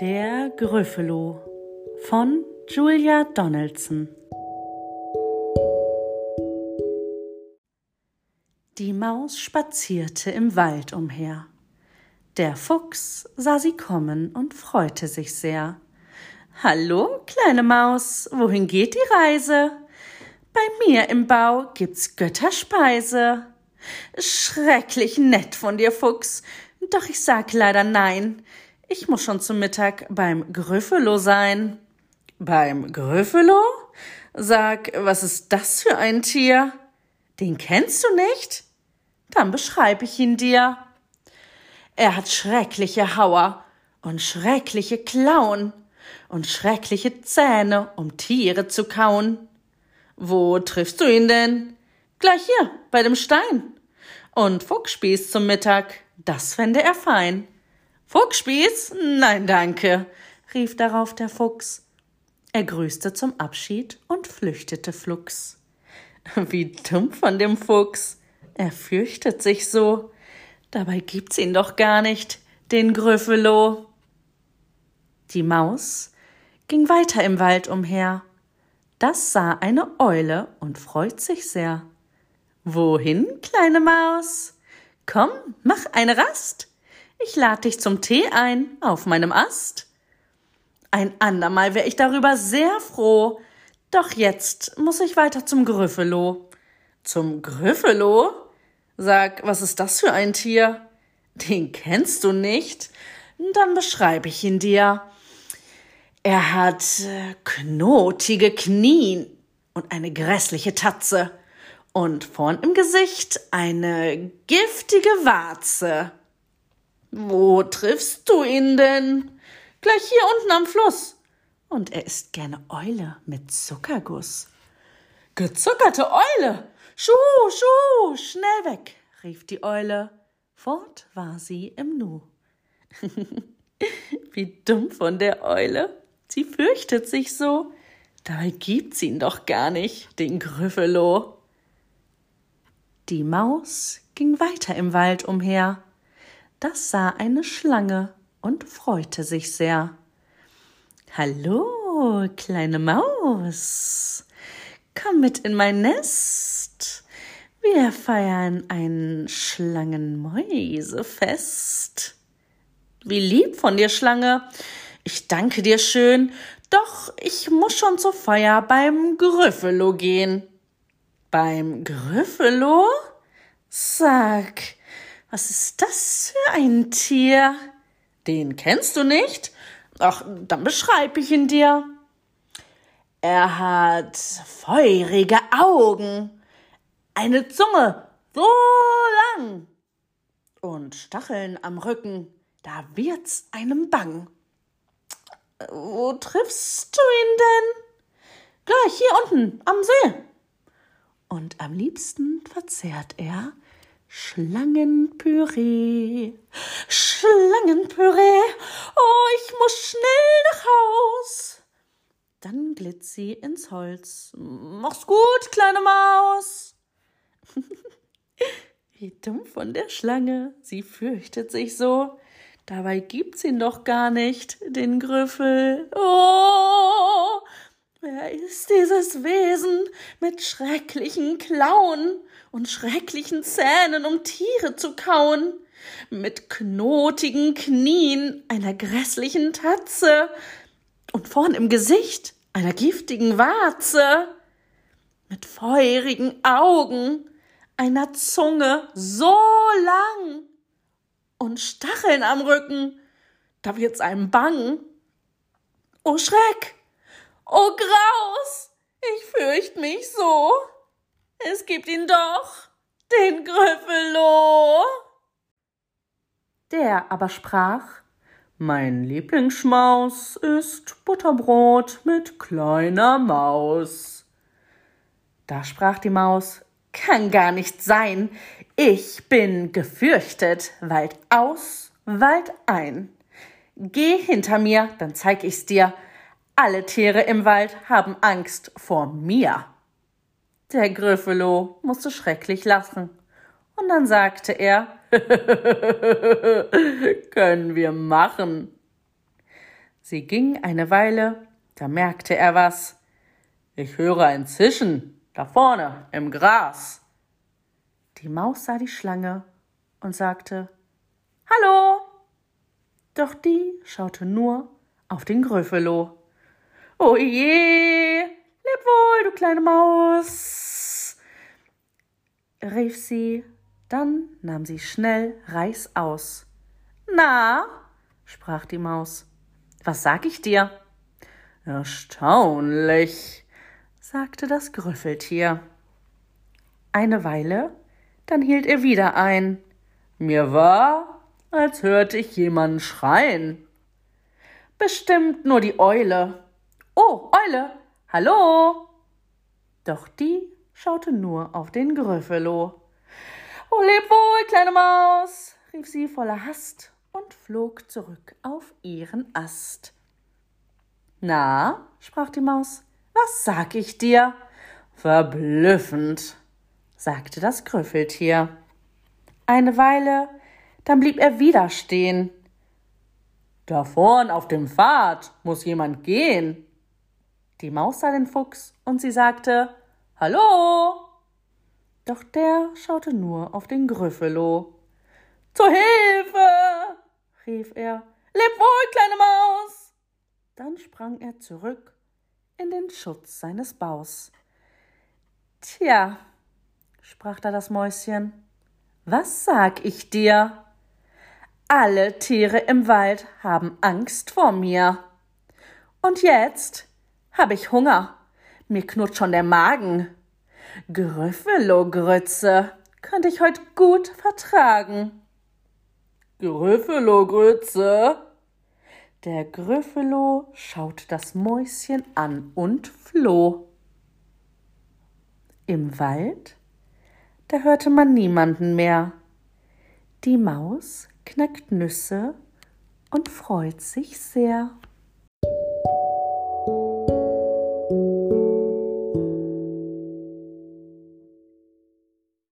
Der Gryffalo von Julia Donaldson Die Maus spazierte im Wald umher. Der Fuchs sah sie kommen und freute sich sehr. Hallo, kleine Maus, wohin geht die Reise? Bei mir im Bau gibt's Götterspeise. Schrecklich nett von dir, Fuchs, doch ich sag leider nein. Ich muss schon zum Mittag beim Grüffelo sein. Beim Grüffelo? Sag, was ist das für ein Tier? Den kennst du nicht? Dann beschreib ich ihn dir. Er hat schreckliche Hauer und schreckliche Klauen und schreckliche Zähne, um Tiere zu kauen. Wo triffst du ihn denn? Gleich hier, bei dem Stein. Und Fuchsspieß zum Mittag, das fände er fein. Fuchsspieß? Nein, danke, rief darauf der Fuchs. Er grüßte zum Abschied und flüchtete flugs. Wie dumm von dem Fuchs. Er fürchtet sich so. Dabei gibt's ihn doch gar nicht, den Grüffelo. Die Maus ging weiter im Wald umher. Das sah eine Eule und freut sich sehr. Wohin, kleine Maus? Komm, mach eine Rast. Ich lad dich zum Tee ein auf meinem Ast. Ein andermal wär ich darüber sehr froh. Doch jetzt muss ich weiter zum Grüffelo. Zum Grüffelo? Sag, was ist das für ein Tier? Den kennst du nicht? Dann beschreibe ich ihn dir. Er hat äh, knotige Knien und eine grässliche Tatze und vorn im Gesicht eine giftige Warze. Wo triffst du ihn denn? Gleich hier unten am Fluss. Und er isst gerne Eule mit Zuckerguss. Gezuckerte Eule! Schuh, schuh, schnell weg, rief die Eule. Fort war sie im Nu. Wie dumm von der Eule. Sie fürchtet sich so. Dabei gibt's ihn doch gar nicht, den Grüffelo. Die Maus ging weiter im Wald umher. Das sah eine Schlange und freute sich sehr. Hallo, kleine Maus. Komm mit in mein Nest. Wir feiern ein Schlangenmäusefest. Wie lieb von dir, Schlange. Ich danke dir schön, doch ich muss schon zur Feier beim Grüffelo gehen. Beim Grüffelo? Sag, was ist das für ein Tier? Den kennst du nicht? Ach, dann beschreib ich ihn dir. Er hat feurige Augen, eine Zunge so lang und Stacheln am Rücken, da wird's einem bang. Wo triffst du ihn denn? Gleich hier unten am See. Und am liebsten verzehrt er Schlangenpüree. Schlangenpüree. Oh, ich muss schnell nach Haus. Dann glitt sie ins Holz. Mach's gut, kleine Maus. Wie dumm von der Schlange. Sie fürchtet sich so. Dabei gibt's ihn doch gar nicht, den Grüffel. Oh, ist dieses Wesen mit schrecklichen Klauen? und schrecklichen Zähnen, um Tiere zu kauen, mit knotigen Knien, einer grässlichen Tatze und vorn im Gesicht einer giftigen Warze, mit feurigen Augen, einer Zunge so lang und Stacheln am Rücken, da wird's einem bang. O Schreck! O Graus! Ich fürcht mich so! Es gibt ihn doch, den Grüffelo. Der aber sprach, mein Lieblingsschmaus ist Butterbrot mit kleiner Maus. Da sprach die Maus, kann gar nicht sein, ich bin gefürchtet, Wald aus, Wald ein. Geh hinter mir, dann zeig ich's dir, alle Tiere im Wald haben Angst vor mir. Der Gryffalo musste schrecklich lachen. Und dann sagte er, können wir machen. Sie ging eine Weile, da merkte er was. Ich höre ein Zischen, da vorne, im Gras. Die Maus sah die Schlange und sagte Hallo. Doch die schaute nur auf den Gröfelo. O je, leb wohl, du kleine Maus, rief sie, dann nahm sie schnell Reis aus. Na, sprach die Maus, was sag ich dir? Erstaunlich, sagte das Grüffeltier. Eine Weile, dann hielt er wieder ein. Mir war, als hörte ich jemanden schreien. Bestimmt nur die Eule. Oh, Eule, hallo! Doch die schaute nur auf den Grüffelo. Oh, leb wohl, kleine Maus, rief sie voller Hast und flog zurück auf ihren Ast. Na, sprach die Maus, was sag ich dir? Verblüffend, sagte das Grüffeltier. Eine Weile, dann blieb er wieder stehen. Da vorn auf dem Pfad muss jemand gehen. Die Maus sah den Fuchs und sie sagte Hallo. Doch der schaute nur auf den Grüffelo. Zur Hilfe! rief er. Leb wohl, kleine Maus! Dann sprang er zurück in den Schutz seines Baus. Tja, sprach da das Mäuschen, was sag ich dir? Alle Tiere im Wald haben Angst vor mir. Und jetzt hab ich Hunger, mir knurrt schon der Magen. Grüffelogrütze könnte ich heut gut vertragen. Grüffelogrütze? Der Grüffelo schaut das Mäuschen an und floh. Im Wald, da hörte man niemanden mehr. Die Maus knackt Nüsse und freut sich sehr.